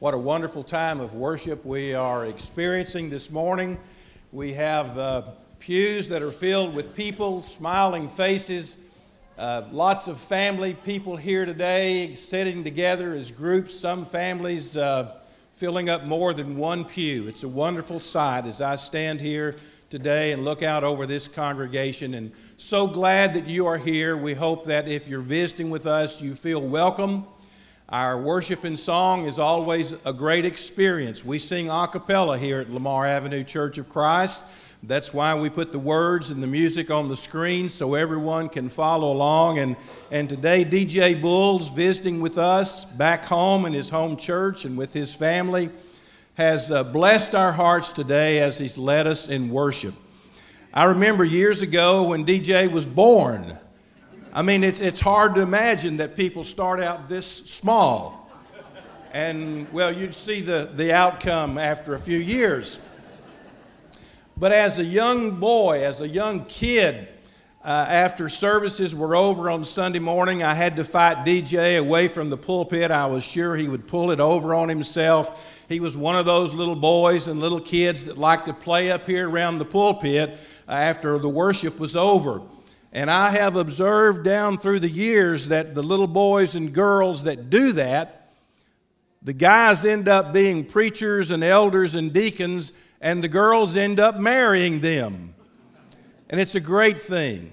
What a wonderful time of worship we are experiencing this morning. We have uh, pews that are filled with people, smiling faces, uh, lots of family people here today sitting together as groups, some families uh, filling up more than one pew. It's a wonderful sight as I stand here today and look out over this congregation. And so glad that you are here. We hope that if you're visiting with us, you feel welcome. Our worship and song is always a great experience. We sing a cappella here at Lamar Avenue Church of Christ. That's why we put the words and the music on the screen so everyone can follow along. And, and today, DJ Bull's visiting with us back home in his home church and with his family has uh, blessed our hearts today as He's led us in worship. I remember years ago when DJ was born. I mean, it's, it's hard to imagine that people start out this small. And, well, you'd see the, the outcome after a few years. But as a young boy, as a young kid, uh, after services were over on Sunday morning, I had to fight DJ away from the pulpit. I was sure he would pull it over on himself. He was one of those little boys and little kids that like to play up here around the pulpit uh, after the worship was over. And I have observed down through the years that the little boys and girls that do that, the guys end up being preachers and elders and deacons, and the girls end up marrying them. And it's a great thing.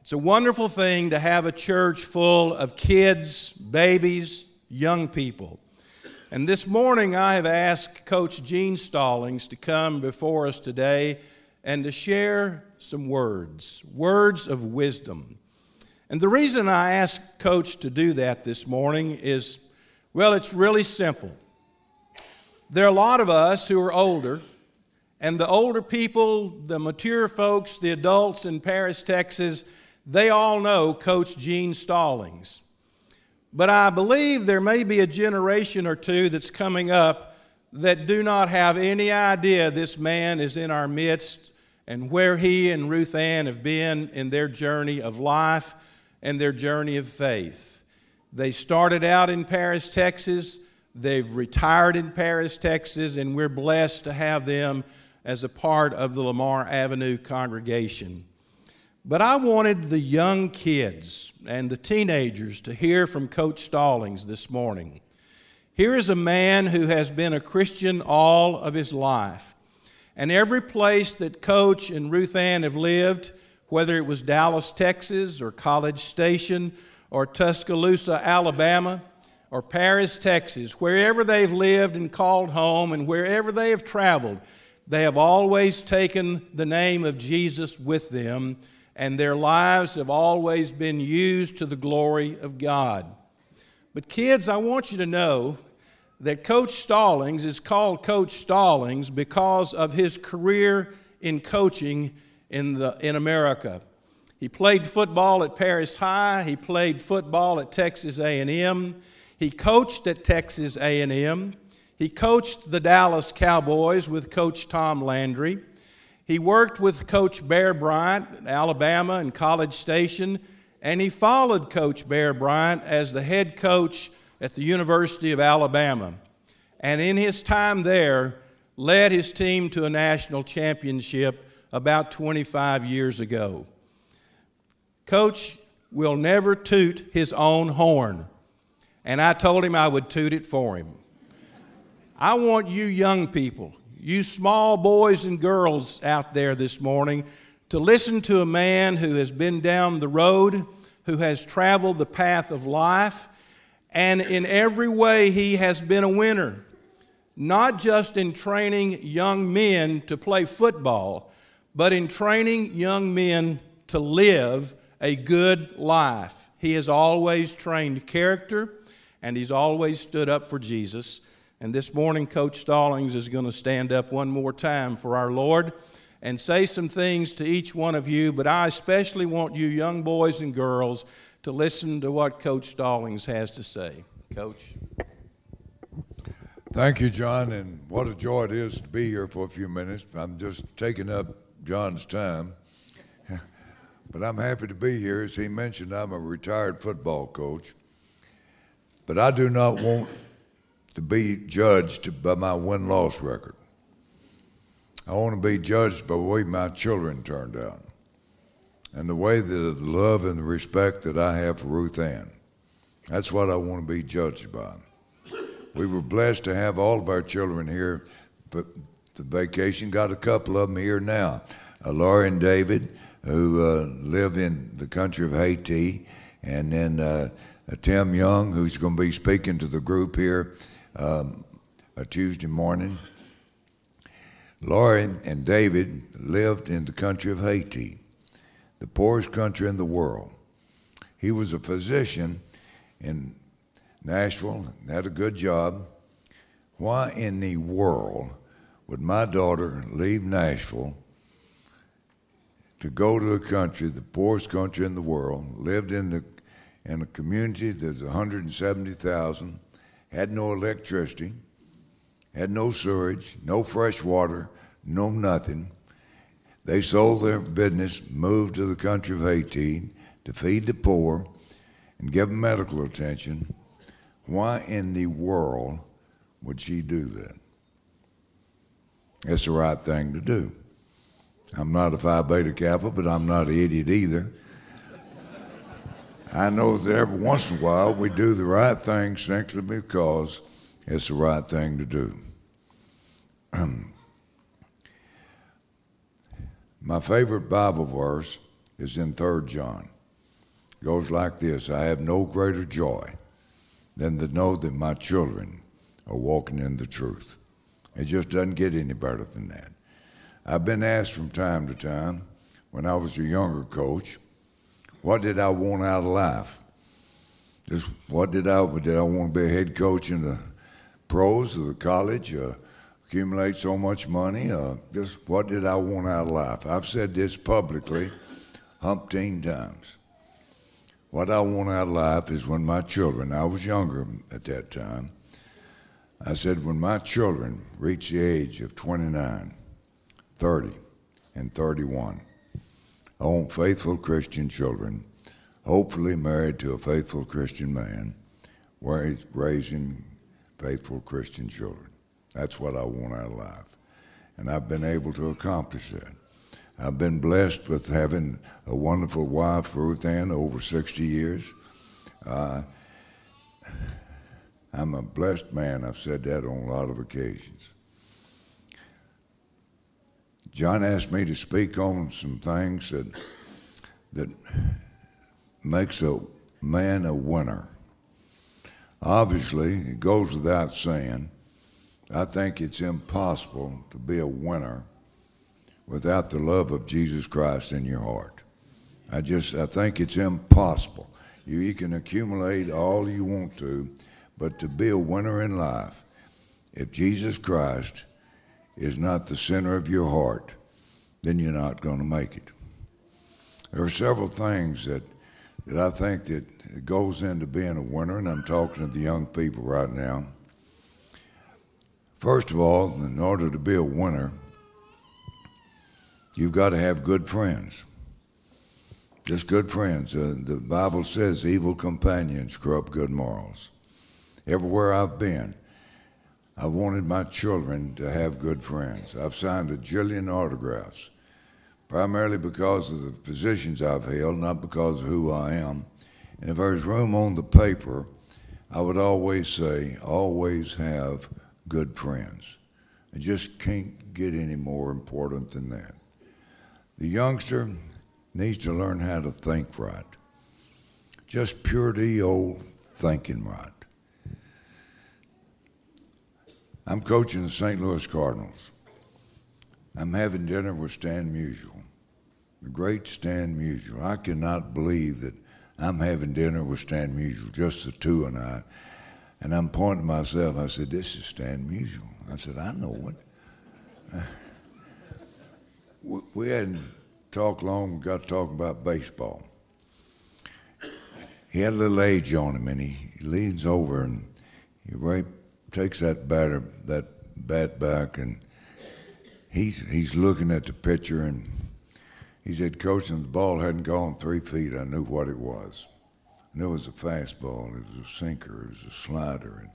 It's a wonderful thing to have a church full of kids, babies, young people. And this morning I have asked Coach Gene Stallings to come before us today and to share some words, words of wisdom. And the reason I asked Coach to do that this morning is well, it's really simple. There are a lot of us who are older and the older people, the mature folks, the adults in Paris, Texas, they all know Coach Gene Stallings. But I believe there may be a generation or two that's coming up that do not have any idea this man is in our midst and where he and Ruth Ann have been in their journey of life and their journey of faith. They started out in Paris, Texas. They've retired in Paris, Texas, and we're blessed to have them as a part of the Lamar Avenue congregation. But I wanted the young kids and the teenagers to hear from Coach Stallings this morning. Here is a man who has been a Christian all of his life. And every place that Coach and Ruth Ann have lived, whether it was Dallas, Texas, or College Station, or Tuscaloosa, Alabama, or Paris, Texas, wherever they've lived and called home, and wherever they have traveled, they have always taken the name of Jesus with them, and their lives have always been used to the glory of God. But, kids, I want you to know that Coach Stallings is called Coach Stallings because of his career in coaching in, the, in America. He played football at Paris High, he played football at Texas A&M, he coached at Texas A&M. He coached the Dallas Cowboys with Coach Tom Landry. He worked with Coach Bear Bryant at Alabama and College Station, and he followed Coach Bear Bryant as the head coach at the University of Alabama. And in his time there, led his team to a national championship about 25 years ago. Coach will never toot his own horn, and I told him I would toot it for him. I want you young people, you small boys and girls out there this morning, to listen to a man who has been down the road, who has traveled the path of life, and in every way he has been a winner. Not just in training young men to play football, but in training young men to live a good life. He has always trained character and he's always stood up for Jesus. And this morning, Coach Stallings is going to stand up one more time for our Lord and say some things to each one of you, but I especially want you, young boys and girls, to listen to what Coach Stallings has to say. Coach. Thank you, John, and what a joy it is to be here for a few minutes. I'm just taking up John's time. But I'm happy to be here. As he mentioned, I'm a retired football coach. But I do not want to be judged by my win loss record. I want to be judged by the way my children turned out and the way that the love and the respect that I have for Ruth Ann. That's what I want to be judged by. We were blessed to have all of our children here but the vacation. Got a couple of them here now. Uh, Laura and David, who uh, live in the country of Haiti, and then uh, Tim Young, who's going to be speaking to the group here um, a Tuesday morning. Laura and David lived in the country of Haiti, the poorest country in the world. He was a physician in Nashville, had a good job. Why in the world would my daughter leave Nashville to go to a country, the poorest country in the world, lived in the in a community that's 170,000, had no electricity, had no sewage, no fresh water, no nothing. They sold their business, moved to the country of Haiti to feed the poor and give them medical attention. Why in the world would she do that? It's the right thing to do. I'm not a Phi Beta Kappa, but I'm not an idiot either. I know that every once in a while we do the right thing simply because it's the right thing to do. My favorite Bible verse is in 3 John. It goes like this I have no greater joy than to know that my children are walking in the truth. It just doesn't get any better than that. I've been asked from time to time when I was a younger coach, what did I want out of life? Just what did I did I want to be a head coach in the pros of the college? Uh, accumulate so much money? Uh, just what did I want out of life? I've said this publicly umpteen times. What I want out of life is when my children, I was younger at that time, I said, when my children reach the age of 29, 30, and 31, I want faithful Christian children, hopefully married to a faithful Christian man, raising faithful Christian children. That's what I want out of life. And I've been able to accomplish that. I've been blessed with having a wonderful wife, Ruth Ann, over 60 years. Uh, I'm a blessed man. I've said that on a lot of occasions. John asked me to speak on some things that that makes a man a winner. Obviously, it goes without saying. I think it's impossible to be a winner without the love of Jesus Christ in your heart. I just I think it's impossible. You, you can accumulate all you want to, but to be a winner in life, if Jesus Christ is not the center of your heart, then you're not going to make it. There are several things that, that I think that goes into being a winner, and I'm talking to the young people right now. First of all, in order to be a winner, you've got to have good friends. Just good friends. Uh, the Bible says evil companions corrupt good morals. Everywhere I've been, I've wanted my children to have good friends. I've signed a jillion autographs, primarily because of the positions I've held, not because of who I am. And if there's room on the paper, I would always say, always have good friends. It just can't get any more important than that. The youngster needs to learn how to think right. Just purity old thinking right. I'm coaching the St. Louis Cardinals. I'm having dinner with Stan Musial, the great Stan Musial. I cannot believe that I'm having dinner with Stan Musial, just the two and I. And I'm pointing myself. I said, This is Stan Musial. I said, I know it. we hadn't talked long, got talking about baseball. He had a little age on him, and he leans over and he right takes that batter, that bat back, and he's he's looking at the pitcher, and he said, "Coach, and the ball hadn't gone three feet. I knew what it was. Knew it was a fastball. It was a sinker. It was a slider." And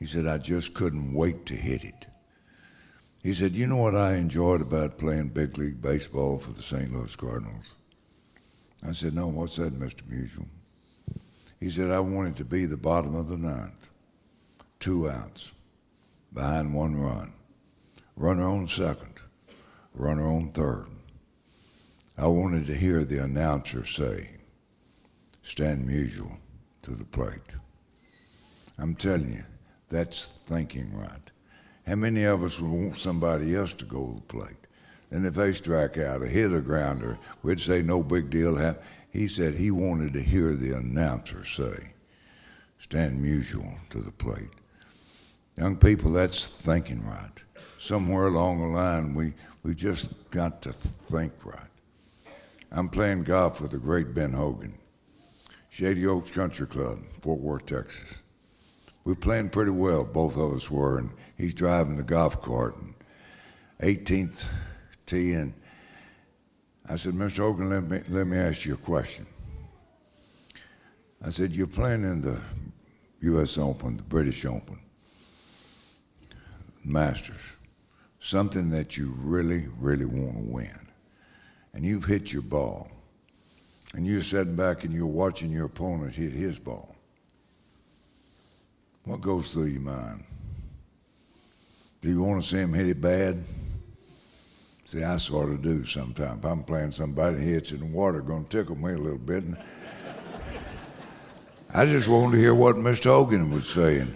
He said, I just couldn't wait to hit it. He said, You know what I enjoyed about playing big league baseball for the St. Louis Cardinals? I said, No, what's that, Mr. Musial? He said, I wanted to be the bottom of the ninth, two outs, behind one run, runner on second, runner on third. I wanted to hear the announcer say, Stan Musial to the plate. I'm telling you, that's thinking right. How many of us would want somebody else to go to the plate? And if they strike out or hit a grounder, we'd say no big deal. He said he wanted to hear the announcer say, Stan Musial to the plate. Young people, that's thinking right. Somewhere along the line, we, we just got to think right. I'm playing golf with the great Ben Hogan, Shady Oaks Country Club, Fort Worth, Texas. We're playing pretty well, both of us were, and he's driving the golf cart. And 18th tee, and I said, Mr. Hogan, let me, let me ask you a question. I said, You're playing in the U.S. Open, the British Open, Masters, something that you really, really want to win. And you've hit your ball. And you're sitting back and you're watching your opponent hit his ball. What goes through your mind? Do you want to see him hit it bad? See, I sort of do sometimes. If I'm playing somebody hits in the water, going to tickle me a little bit. And I just wanted to hear what Mr. Hogan was saying.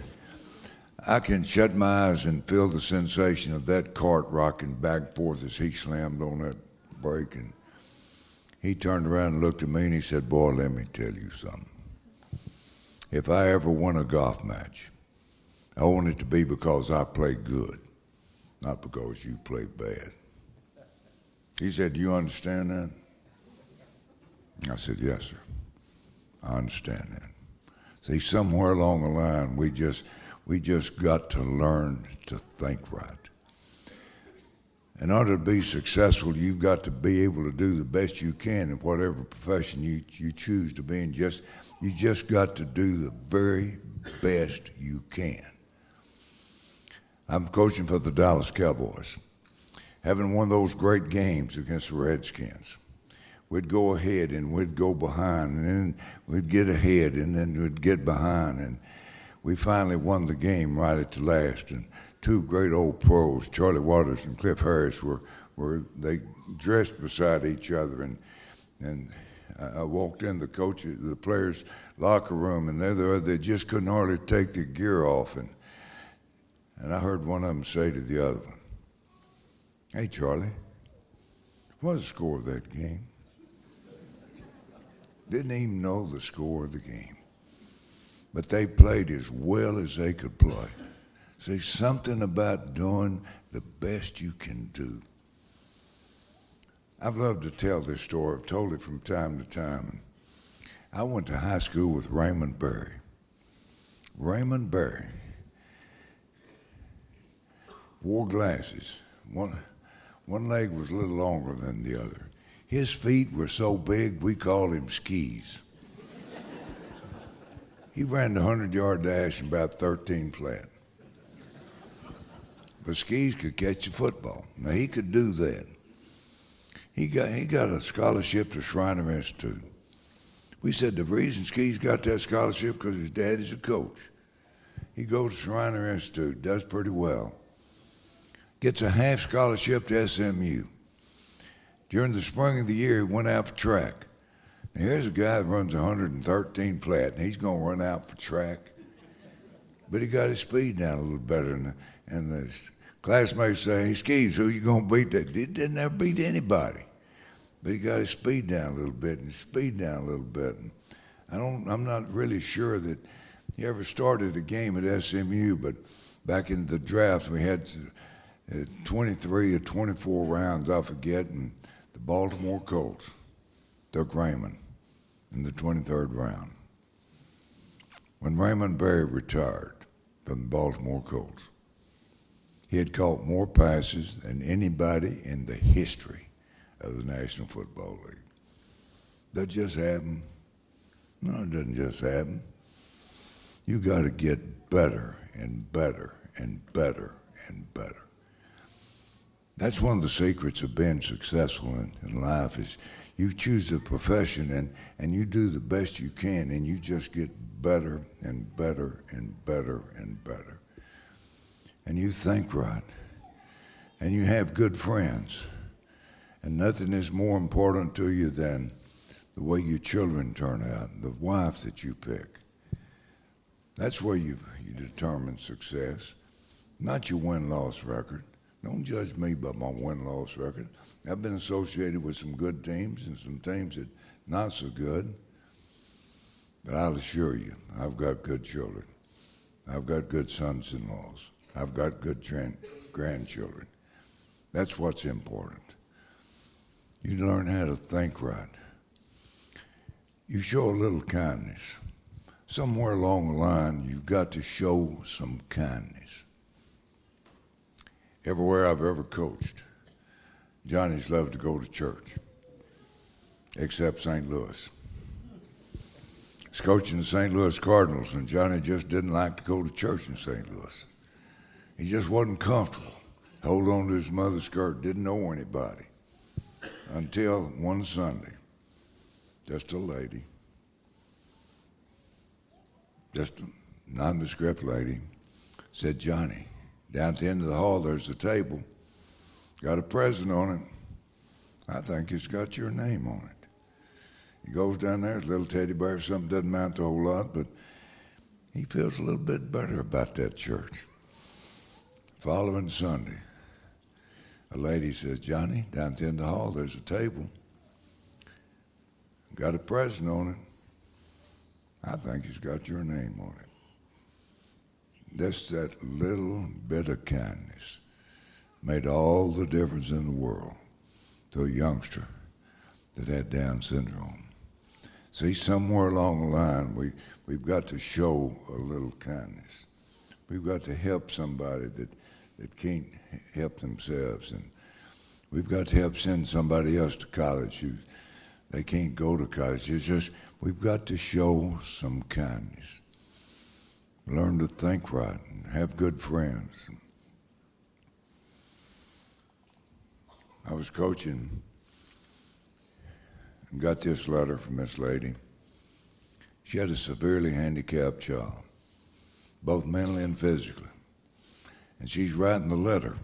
I can shut my eyes and feel the sensation of that cart rocking back and forth as he slammed on that brake. And he turned around and looked at me and he said, Boy, let me tell you something. If I ever win a golf match, I want it to be because I play good, not because you play bad. He said, Do you understand that? I said, Yes, sir. I understand that. See, somewhere along the line, we just we just got to learn to think right. In order to be successful, you've got to be able to do the best you can in whatever profession you, you choose to be in. Just you just got to do the very best you can. I'm coaching for the Dallas Cowboys. Having won those great games against the Redskins, we'd go ahead and we'd go behind, and then we'd get ahead, and then we'd get behind, and we finally won the game right at the last. And two great old pros, Charlie Waters and Cliff Harris, were were they dressed beside each other, and and I walked in the coach, the players' locker room, and they they just couldn't hardly take their gear off, and and I heard one of them say to the other one, "Hey, Charlie, what was the score of that game?" Didn't even know the score of the game, but they played as well as they could play. See, something about doing the best you can do. I've loved to tell this story. I've told it from time to time. I went to high school with Raymond Berry. Raymond Berry wore glasses. One, one leg was a little longer than the other. His feet were so big, we called him skis. he ran the 100 yard dash in about 13 flat. But skis could catch a football. Now, he could do that. He got, he got a scholarship to Schreiner Institute. We said the reason Ski's got that scholarship because his daddy's a coach. He goes to Schreiner Institute, does pretty well. Gets a half scholarship to SMU. During the spring of the year, he went out for track. Now, here's a guy that runs 113 flat, and he's going to run out for track. But he got his speed down a little better, and the, and the classmates say, hey, Skis, who you going to beat? That he didn't ever beat anybody. But he got his speed down a little bit and speed down a little bit. And I don't, I'm not really sure that he ever started a game at SMU, but back in the draft, we had uh, 23 or 24 rounds, I forget, and the Baltimore Colts took Raymond in the 23rd round. When Raymond Berry retired from the Baltimore Colts, he had caught more passes than anybody in the history of the National Football League. That just happened. No, it doesn't just happen. You got to get better and better and better and better. That's one of the secrets of being successful in, in life is you choose a profession and, and you do the best you can and you just get better and better and better and better. And you think right. And you have good friends. And nothing is more important to you than the way your children turn out, the wife that you pick. That's where you, you determine success, not your win loss record. Don't judge me by my win loss record. I've been associated with some good teams and some teams that not so good. But I'll assure you, I've got good children. I've got good sons in laws. I've got good grandchildren. That's what's important. You learn how to think right. You show a little kindness. Somewhere along the line, you've got to show some kindness. Everywhere I've ever coached, Johnny's loved to go to church, except St. Louis. He's coaching the St. Louis Cardinals, and Johnny just didn't like to go to church in St. Louis. He just wasn't comfortable. Hold on to his mother's skirt, didn't know anybody. Until one Sunday, just a lady, just a nondescript lady, said, Johnny, down at the end of the hall, there's a table, got a present on it. I think it's got your name on it. He goes down there, little teddy bear, something doesn't amount to a whole lot, but he feels a little bit better about that church. Following Sunday, a lady says, Johnny, down at the hall, there's a table. Got a present on it. I think it's got your name on it. Just that little bit of kindness made all the difference in the world to a youngster that had Down syndrome. See, somewhere along the line, we, we've got to show a little kindness. We've got to help somebody that, that can't help themselves. And we've got to help send somebody else to college who they can't go to college. It's just, we've got to show some kindness. Learn to think right and have good friends. I was coaching and got this letter from this lady. She had a severely handicapped child, both mentally and physically. And she's writing the letter,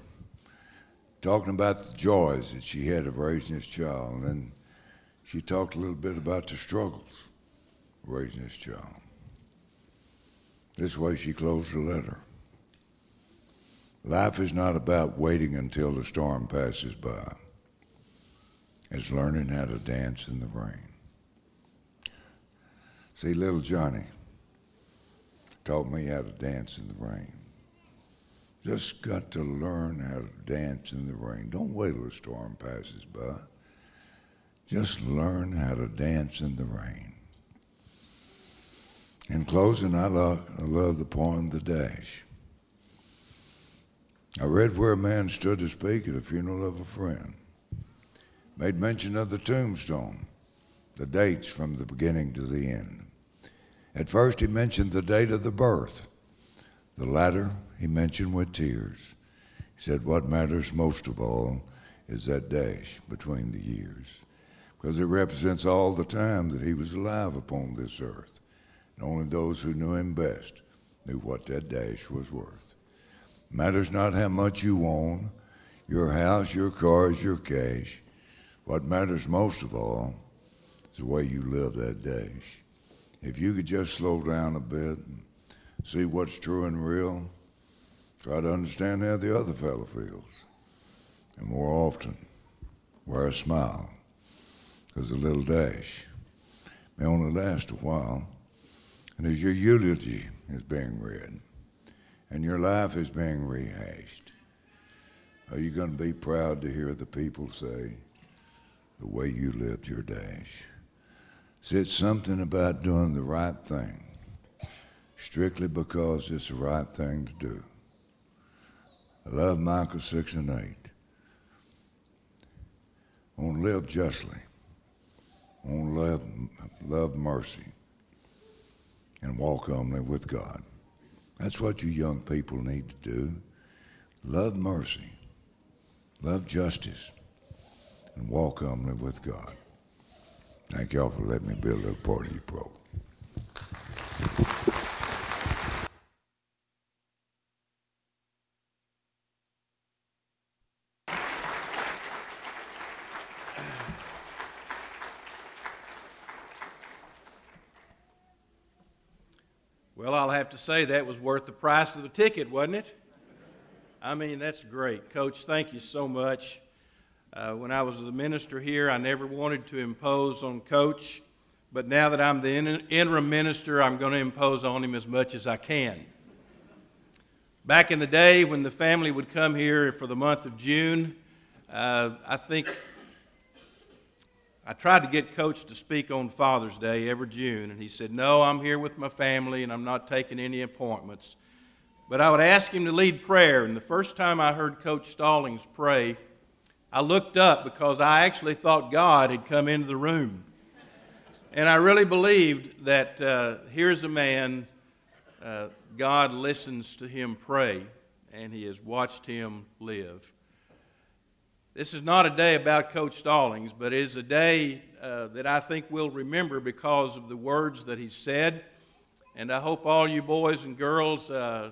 talking about the joys that she had of raising this child. And then she talked a little bit about the struggles raising this child. This way she closed the letter. Life is not about waiting until the storm passes by It's learning how to dance in the rain. See, little Johnny taught me how to dance in the rain. Just got to learn how to dance in the rain. Don't wait till the storm passes by. Just learn how to dance in the rain. In closing, I love, I love the poem The Dash. I read where a man stood to speak at a funeral of a friend made mention of the tombstone, the dates from the beginning to the end. At first, he mentioned the date of the birth. The latter, he mentioned with tears. He said, What matters most of all is that dash between the years, because it represents all the time that he was alive upon this earth. And only those who knew him best knew what that dash was worth. Matters not how much you own, your house, your cars, your cash. What matters most of all is the way you live that dash. If you could just slow down a bit and see what's true and real, try to understand how the other fellow feels. And more often, wear a smile, because a little dash may only last a while. And as your eulogy is being read and your life is being rehashed, are you going to be proud to hear the people say, the way you lived your days. Said something about doing the right thing strictly because it's the right thing to do. I love Micah 6 and 8. I want to live justly. I want to love, love mercy and walk humbly with God. That's what you young people need to do. Love mercy, love justice, and walk humbly with God. Thank y'all for letting me be a little part of your program. Well, I'll have to say that was worth the price of the ticket, wasn't it? I mean, that's great. Coach, thank you so much. Uh, when I was the minister here, I never wanted to impose on Coach, but now that I'm the in- interim minister, I'm going to impose on him as much as I can. Back in the day when the family would come here for the month of June, uh, I think I tried to get Coach to speak on Father's Day every June, and he said, No, I'm here with my family and I'm not taking any appointments. But I would ask him to lead prayer, and the first time I heard Coach Stallings pray, I looked up because I actually thought God had come into the room. And I really believed that uh, here's a man, uh, God listens to him pray, and he has watched him live. This is not a day about Coach Stallings, but it is a day uh, that I think we'll remember because of the words that he said. And I hope all you boys and girls uh,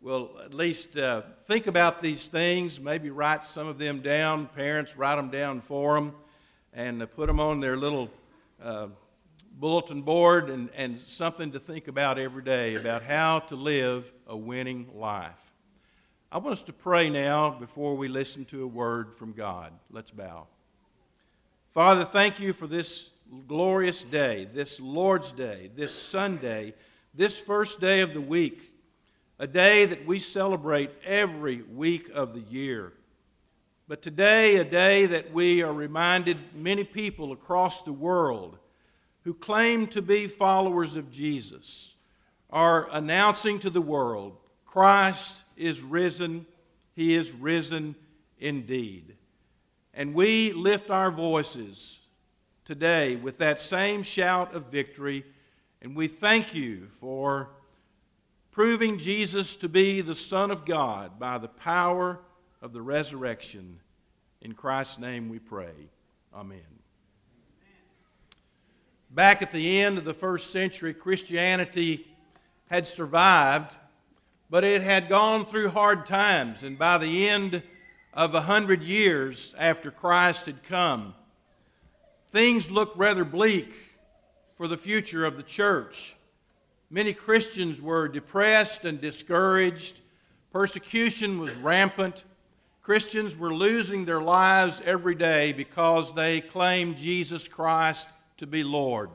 will at least uh, think about these things, maybe write some of them down. Parents, write them down for them and uh, put them on their little uh, bulletin board and, and something to think about every day about how to live a winning life. I want us to pray now before we listen to a word from God. Let's bow. Father, thank you for this glorious day, this Lord's Day, this Sunday, this first day of the week, a day that we celebrate every week of the year. But today, a day that we are reminded many people across the world who claim to be followers of Jesus are announcing to the world Christ is risen. He is risen indeed. And we lift our voices today with that same shout of victory, and we thank you for proving Jesus to be the Son of God by the power of the resurrection. In Christ's name we pray. Amen. Back at the end of the first century, Christianity had survived but it had gone through hard times, and by the end of a hundred years after Christ had come, things looked rather bleak for the future of the church. Many Christians were depressed and discouraged. Persecution was rampant. Christians were losing their lives every day because they claimed Jesus Christ to be Lord.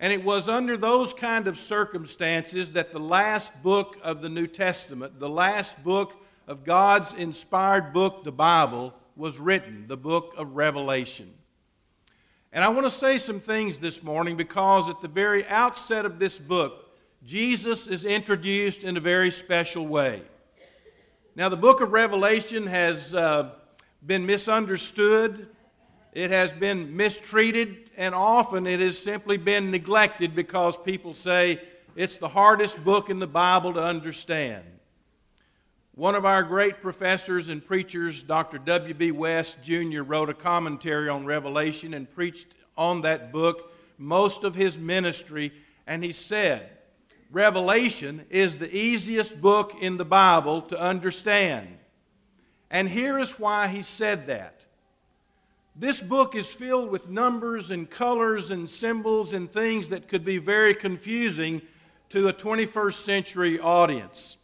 And it was under those kind of circumstances that the last book of the New Testament, the last book of God's inspired book, the Bible, was written, the book of Revelation. And I want to say some things this morning because at the very outset of this book, Jesus is introduced in a very special way. Now, the book of Revelation has uh, been misunderstood it has been mistreated, and often it has simply been neglected because people say it's the hardest book in the Bible to understand. One of our great professors and preachers, Dr. W.B. West Jr., wrote a commentary on Revelation and preached on that book most of his ministry, and he said, Revelation is the easiest book in the Bible to understand. And here is why he said that. This book is filled with numbers and colors and symbols and things that could be very confusing to a 21st century audience.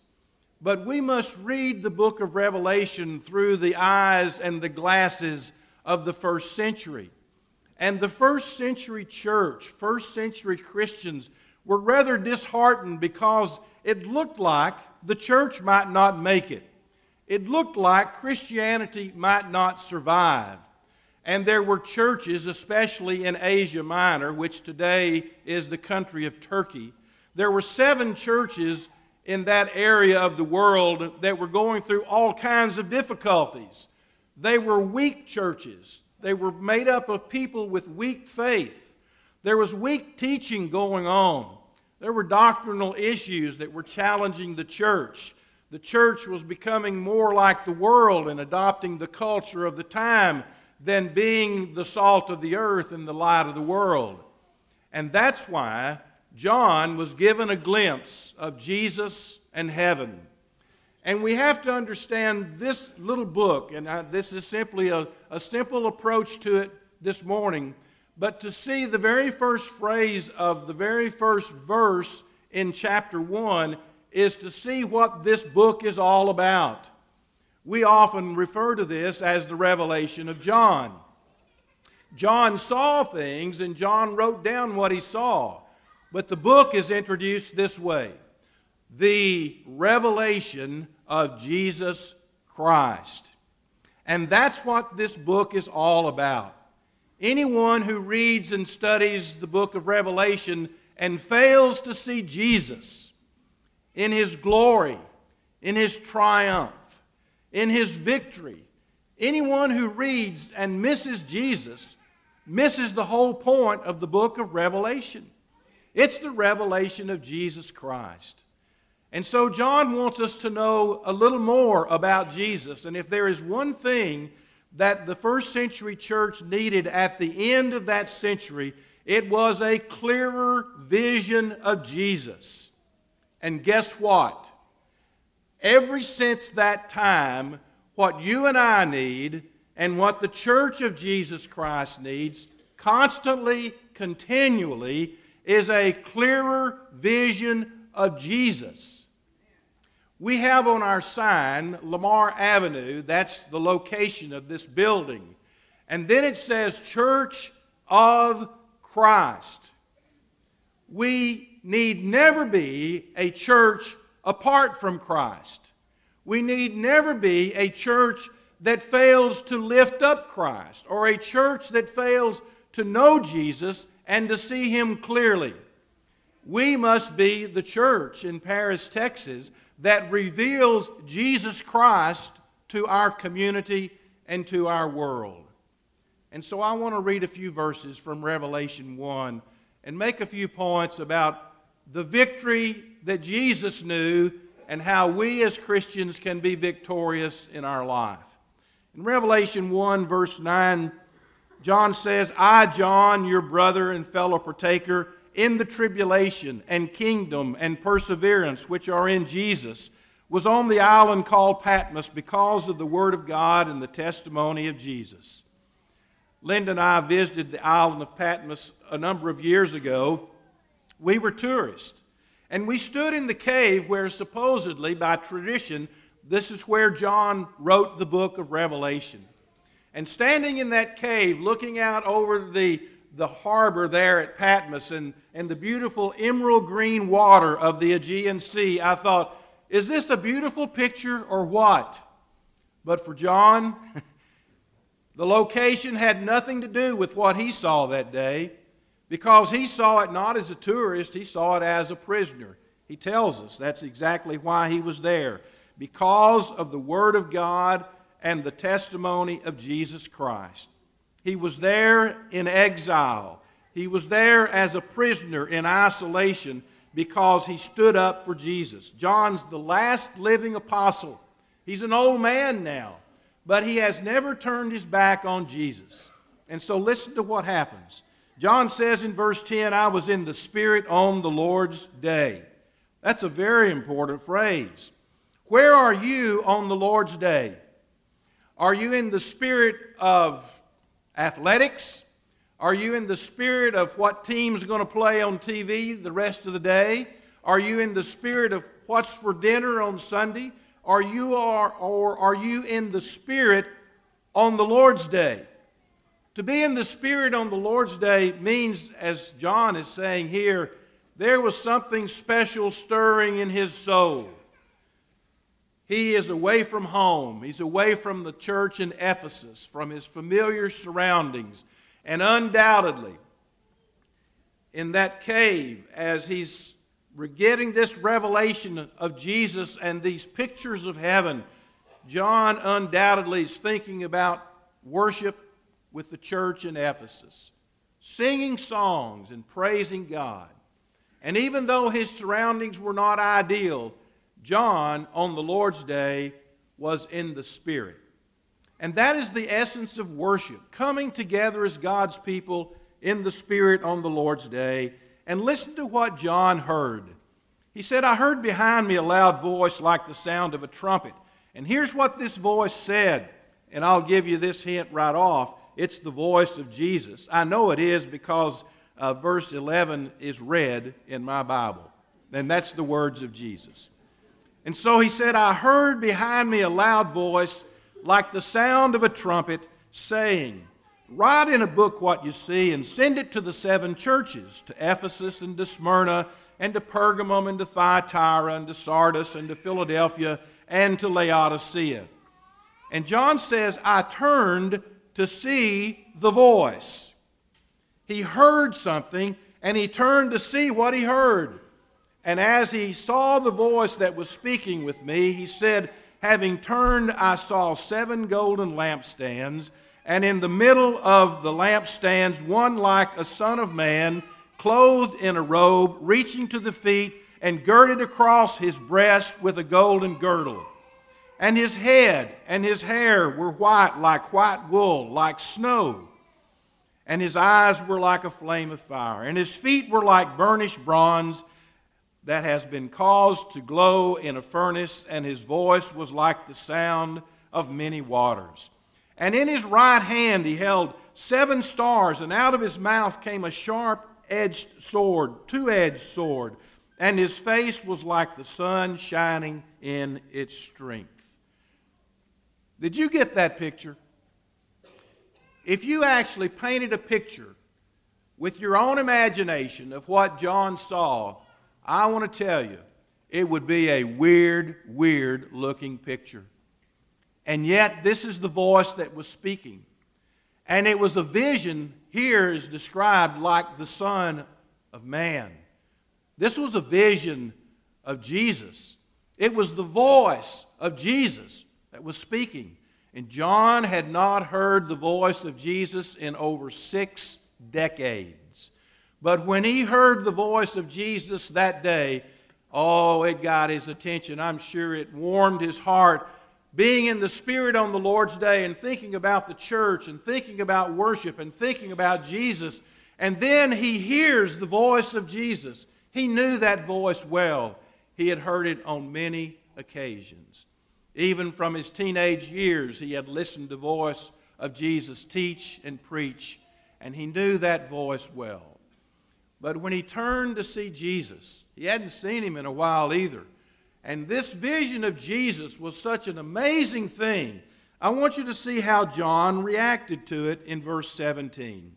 But we must read the book of Revelation through the eyes and the glasses of the first century. And the first century church, first century Christians, were rather disheartened because it looked like the church might not make it. It looked like Christianity might not survive. And there were churches, especially in Asia Minor, which today is the country of Turkey. There were seven churches in that area of the world that were going through all kinds of difficulties. They were weak churches, they were made up of people with weak faith. There was weak teaching going on. There were doctrinal issues that were challenging the church. The church was becoming more like the world and adopting the culture of the time than being the salt of the earth and the light of the world. And that's why John was given a glimpse of Jesus and heaven. And we have to understand this little book, and I, this is simply a, a simple approach to it this morning, but to see the very first phrase of the very first verse in chapter 1 is to see what this book is all about. We often refer to this as the revelation of John. John saw things and John wrote down what he saw. But the book is introduced this way the revelation of Jesus Christ. And that's what this book is all about. Anyone who reads and studies the book of Revelation and fails to see Jesus in his glory, in his triumph, in his victory, anyone who reads and misses Jesus misses the whole point of the book of Revelation. It's the revelation of Jesus Christ. And so John wants us to know a little more about Jesus. And if there is one thing that the first century church needed at the end of that century, it was a clearer vision of Jesus. And guess what? Ever since that time, what you and I need and what the church of Jesus Christ needs constantly, continually, is a clearer vision of Jesus. We have on our sign Lamar Avenue, that's the location of this building. And then it says Church of Christ. We need never be a church apart from Christ. We need never be a church that fails to lift up Christ or a church that fails to know Jesus and to see Him clearly. We must be the church in Paris, Texas that reveals Jesus Christ to our community and to our world. And so I want to read a few verses from Revelation 1 and make a few points about the victory that Jesus knew and how we as Christians can be victorious in our life. In Revelation 1, verse 9, John says, I, John, your brother and fellow partaker, in the tribulation and kingdom and perseverance which are in Jesus was on the island called Patmos because of the Word of God and the testimony of Jesus. Linda and I visited the island of Patmos a number of years ago. We were tourists, and we stood in the cave where supposedly, by tradition, this is where John wrote the book of Revelation. And standing in that cave, looking out over the the harbor there at Patmos and, and the beautiful emerald green water of the Aegean Sea, I thought, is this a beautiful picture or what? But for John, the location had nothing to do with what he saw that day because he saw it not as a tourist, he saw it as a prisoner. He tells us that's exactly why he was there because of the Word of God and the testimony of Jesus Christ. He was there in exile. He was there as a prisoner in isolation because he stood up for Jesus. John's the last living apostle. He's an old man now, but he has never turned his back on Jesus. And so listen to what happens. John says in verse 10, I was in the Spirit on the Lord's day. That's a very important phrase. Where are you on the Lord's day? Are you in the spirit of athletics? Are you in the spirit of what team's going to play on TV the rest of the day? Are you in the spirit of what's for dinner on Sunday? Are you are or are you in the spirit on the Lord's day? To be in the spirit on the Lord's day means as John is saying here, there was something special stirring in his soul. He is away from home. He's away from the church in Ephesus, from his familiar surroundings. And undoubtedly, in that cave, as he's getting this revelation of Jesus and these pictures of heaven, John undoubtedly is thinking about worship with the church in Ephesus, singing songs and praising God. And even though his surroundings were not ideal, John, on the Lord's day, was in the Spirit. And that is the essence of worship coming together as God's people in the Spirit on the Lord's day. And listen to what John heard. He said, I heard behind me a loud voice like the sound of a trumpet. And here's what this voice said, and I'll give you this hint right off. It's the voice of Jesus. I know it is because uh, verse 11 is read in my Bible. And that's the words of Jesus. And so he said, I heard behind me a loud voice like the sound of a trumpet saying, Write in a book what you see and send it to the seven churches to Ephesus and to Smyrna and to Pergamum and to Thyatira and to Sardis and to Philadelphia and to Laodicea. And John says, I turned to see the voice. He heard something and he turned to see what he heard. And as he saw the voice that was speaking with me, he said, Having turned, I saw seven golden lampstands, and in the middle of the lampstands, one like a son of man, clothed in a robe, reaching to the feet, and girded across his breast with a golden girdle. And his head and his hair were white like white wool, like snow and his eyes were like a flame of fire, and his feet were like burnished bronze that has been caused to glow in a furnace, and his voice was like the sound of many waters. And in his right hand he held seven stars, and out of his mouth came a sharp edged sword, two edged sword, and his face was like the sun shining in its strength. Did you get that picture? if you actually painted a picture with your own imagination of what John saw, I want to tell you, it would be a weird, weird looking picture. And yet, this is the voice that was speaking. And it was a vision, here is described like the Son of Man. This was a vision of Jesus. It was the voice of Jesus that was speaking. And John had not heard the voice of Jesus in over six decades. But when he heard the voice of Jesus that day, oh, it got his attention. I'm sure it warmed his heart. Being in the Spirit on the Lord's day and thinking about the church and thinking about worship and thinking about Jesus. And then he hears the voice of Jesus. He knew that voice well, he had heard it on many occasions. Even from his teenage years, he had listened to the voice of Jesus teach and preach, and he knew that voice well. But when he turned to see Jesus, he hadn't seen him in a while either. And this vision of Jesus was such an amazing thing. I want you to see how John reacted to it in verse 17.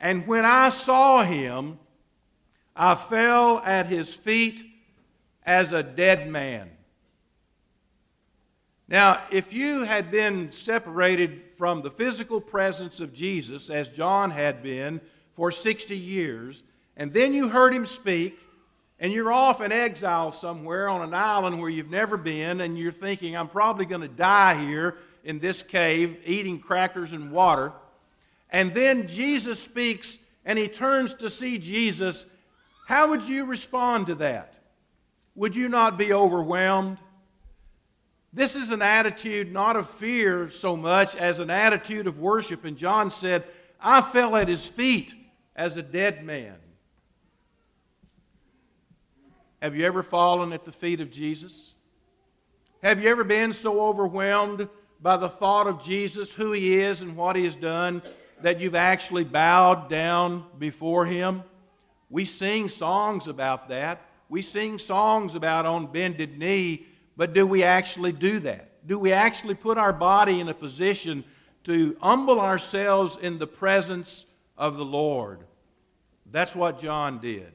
And when I saw him, I fell at his feet as a dead man. Now, if you had been separated from the physical presence of Jesus, as John had been for 60 years, and then you heard him speak, and you're off in exile somewhere on an island where you've never been, and you're thinking, I'm probably going to die here in this cave eating crackers and water. And then Jesus speaks, and he turns to see Jesus. How would you respond to that? Would you not be overwhelmed? This is an attitude not of fear so much as an attitude of worship. And John said, I fell at his feet as a dead man. Have you ever fallen at the feet of Jesus? Have you ever been so overwhelmed by the thought of Jesus, who he is, and what he has done, that you've actually bowed down before him? We sing songs about that. We sing songs about on bended knee but do we actually do that? Do we actually put our body in a position to humble ourselves in the presence of the Lord? That's what John did.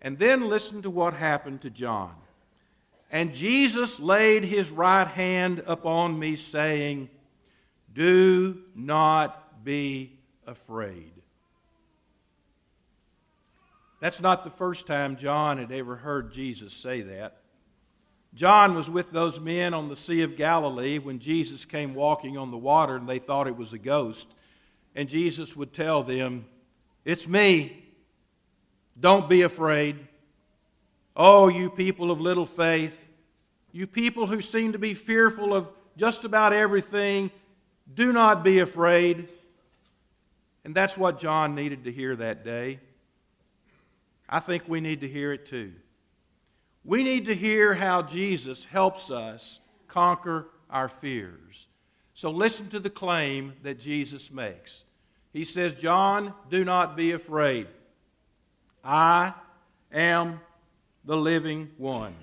And then listen to what happened to John. And Jesus laid his right hand upon me, saying, Do not be afraid. That's not the first time John had ever heard Jesus say that. John was with those men on the Sea of Galilee when Jesus came walking on the water and they thought it was a ghost. And Jesus would tell them, It's me. Don't be afraid. Oh, you people of little faith, you people who seem to be fearful of just about everything, do not be afraid. And that's what John needed to hear that day. I think we need to hear it too. We need to hear how Jesus helps us conquer our fears. So listen to the claim that Jesus makes. He says, John, do not be afraid. I am the living one.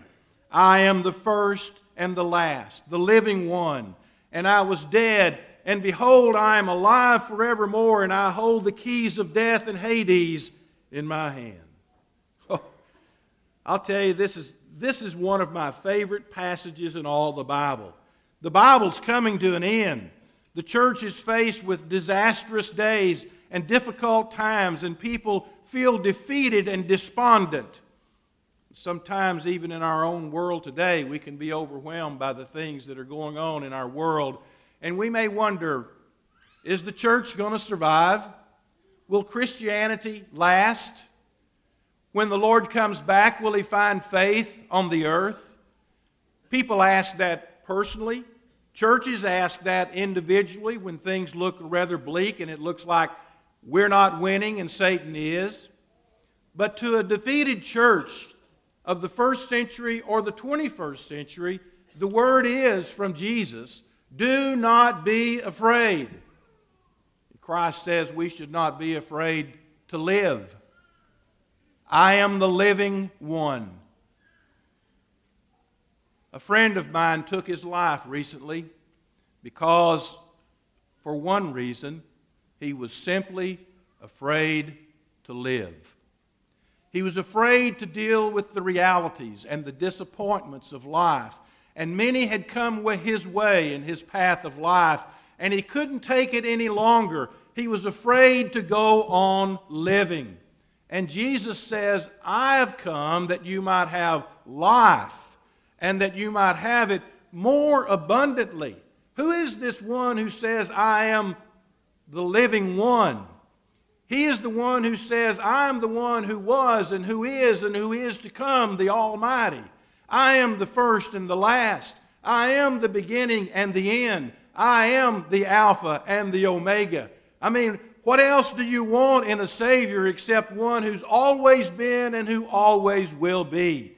I am the first and the last, the living one. And I was dead, and behold, I am alive forevermore, and I hold the keys of death and Hades in my hand. I'll tell you, this is, this is one of my favorite passages in all the Bible. The Bible's coming to an end. The church is faced with disastrous days and difficult times, and people feel defeated and despondent. Sometimes, even in our own world today, we can be overwhelmed by the things that are going on in our world. And we may wonder is the church going to survive? Will Christianity last? When the Lord comes back, will he find faith on the earth? People ask that personally. Churches ask that individually when things look rather bleak and it looks like we're not winning and Satan is. But to a defeated church of the first century or the 21st century, the word is from Jesus do not be afraid. Christ says we should not be afraid to live. I am the living one. A friend of mine took his life recently because, for one reason, he was simply afraid to live. He was afraid to deal with the realities and the disappointments of life. And many had come with his way in his path of life, and he couldn't take it any longer. He was afraid to go on living. And Jesus says, I have come that you might have life and that you might have it more abundantly. Who is this one who says, I am the living one? He is the one who says, I am the one who was and who is and who is to come, the Almighty. I am the first and the last. I am the beginning and the end. I am the Alpha and the Omega. I mean, what else do you want in a Savior except one who's always been and who always will be?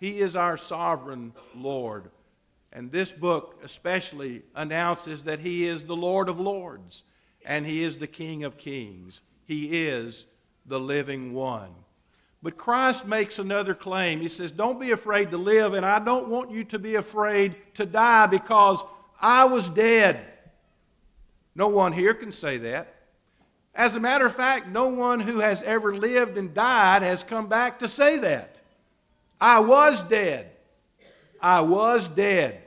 He is our sovereign Lord. And this book especially announces that He is the Lord of Lords and He is the King of Kings. He is the living one. But Christ makes another claim. He says, Don't be afraid to live, and I don't want you to be afraid to die because I was dead. No one here can say that. As a matter of fact, no one who has ever lived and died has come back to say that. I was dead. I was dead.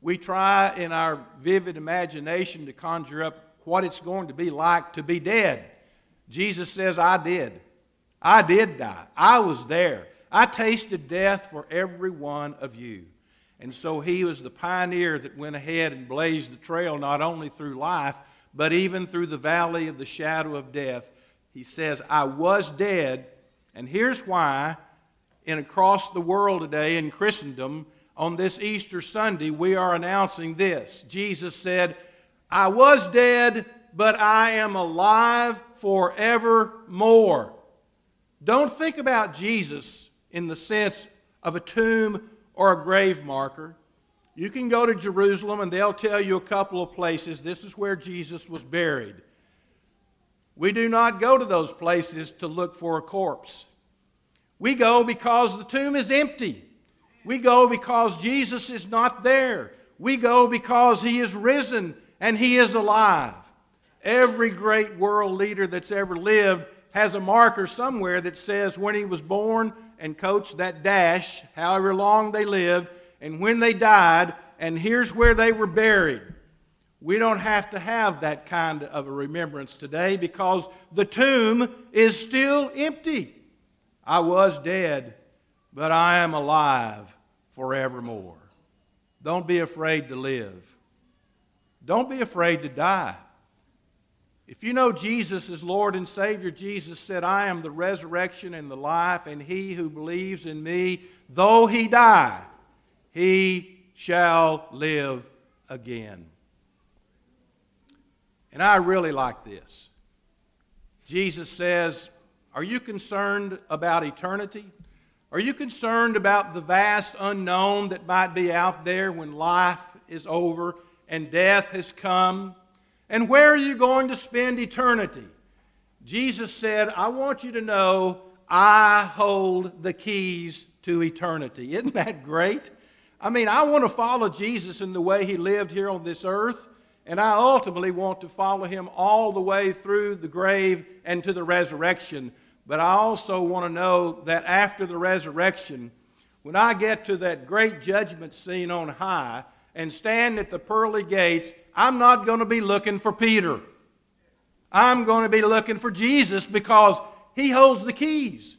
We try in our vivid imagination to conjure up what it's going to be like to be dead. Jesus says, I did. I did die. I was there. I tasted death for every one of you. And so he was the pioneer that went ahead and blazed the trail not only through life, but even through the valley of the shadow of death. He says, I was dead, and here's why And across the world today in Christendom on this Easter Sunday we are announcing this. Jesus said, I was dead, but I am alive forevermore. Don't think about Jesus in the sense of a tomb or a grave marker. You can go to Jerusalem and they'll tell you a couple of places. This is where Jesus was buried. We do not go to those places to look for a corpse. We go because the tomb is empty. We go because Jesus is not there. We go because he is risen and he is alive. Every great world leader that's ever lived has a marker somewhere that says when he was born and coached that dash, however long they lived, and when they died, and here's where they were buried. We don't have to have that kind of a remembrance today because the tomb is still empty. I was dead, but I am alive forevermore. Don't be afraid to live. Don't be afraid to die. If you know Jesus as Lord and Savior, Jesus said, I am the resurrection and the life, and he who believes in me, though he die, he shall live again. And I really like this. Jesus says, Are you concerned about eternity? Are you concerned about the vast unknown that might be out there when life is over and death has come? And where are you going to spend eternity? Jesus said, I want you to know I hold the keys to eternity. Isn't that great? I mean, I want to follow Jesus in the way he lived here on this earth, and I ultimately want to follow him all the way through the grave and to the resurrection. But I also want to know that after the resurrection, when I get to that great judgment scene on high and stand at the pearly gates, I'm not going to be looking for Peter. I'm going to be looking for Jesus because he holds the keys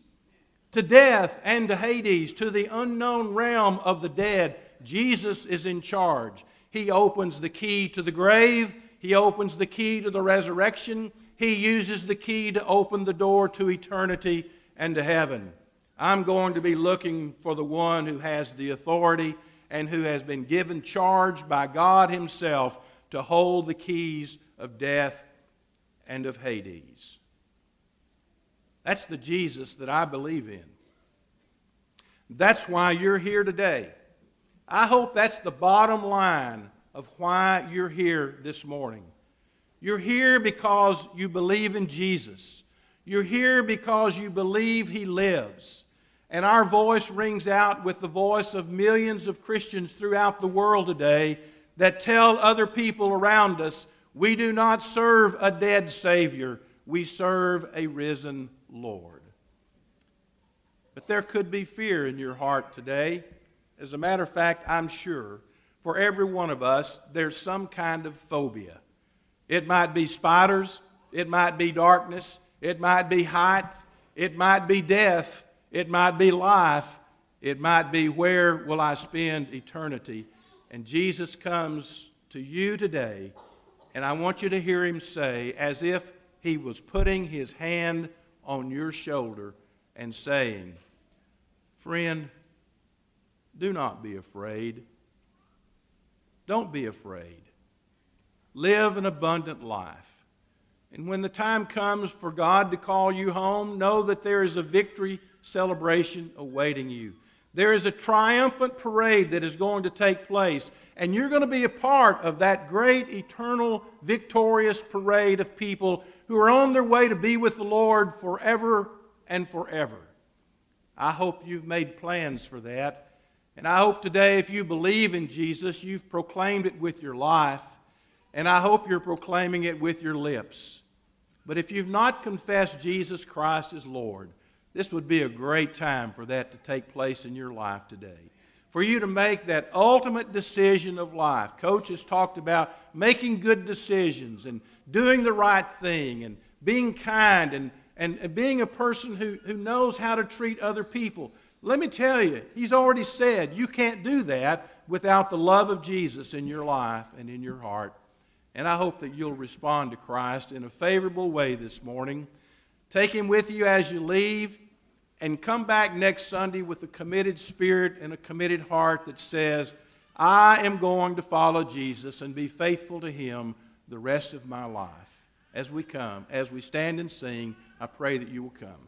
to death and to Hades, to the unknown realm of the dead. Jesus is in charge. He opens the key to the grave, he opens the key to the resurrection, he uses the key to open the door to eternity and to heaven. I'm going to be looking for the one who has the authority and who has been given charge by God Himself to hold the keys of death and of Hades. That's the Jesus that I believe in. That's why you're here today. I hope that's the bottom line of why you're here this morning. You're here because you believe in Jesus. You're here because you believe He lives. And our voice rings out with the voice of millions of Christians throughout the world today that tell other people around us we do not serve a dead Savior, we serve a risen Lord. But there could be fear in your heart today. As a matter of fact, I'm sure for every one of us, there's some kind of phobia. It might be spiders, it might be darkness, it might be height, it might be death, it might be life, it might be where will I spend eternity. And Jesus comes to you today, and I want you to hear him say, as if he was putting his hand on your shoulder and saying, Friend, do not be afraid. Don't be afraid. Live an abundant life. And when the time comes for God to call you home, know that there is a victory celebration awaiting you. There is a triumphant parade that is going to take place, and you're going to be a part of that great, eternal, victorious parade of people who are on their way to be with the Lord forever and forever. I hope you've made plans for that. And I hope today, if you believe in Jesus, you've proclaimed it with your life. And I hope you're proclaiming it with your lips. But if you've not confessed Jesus Christ as Lord, this would be a great time for that to take place in your life today. For you to make that ultimate decision of life. Coach has talked about making good decisions and doing the right thing and being kind and, and, and being a person who, who knows how to treat other people. Let me tell you, he's already said you can't do that without the love of Jesus in your life and in your heart. And I hope that you'll respond to Christ in a favorable way this morning. Take him with you as you leave and come back next Sunday with a committed spirit and a committed heart that says, I am going to follow Jesus and be faithful to him the rest of my life. As we come, as we stand and sing, I pray that you will come.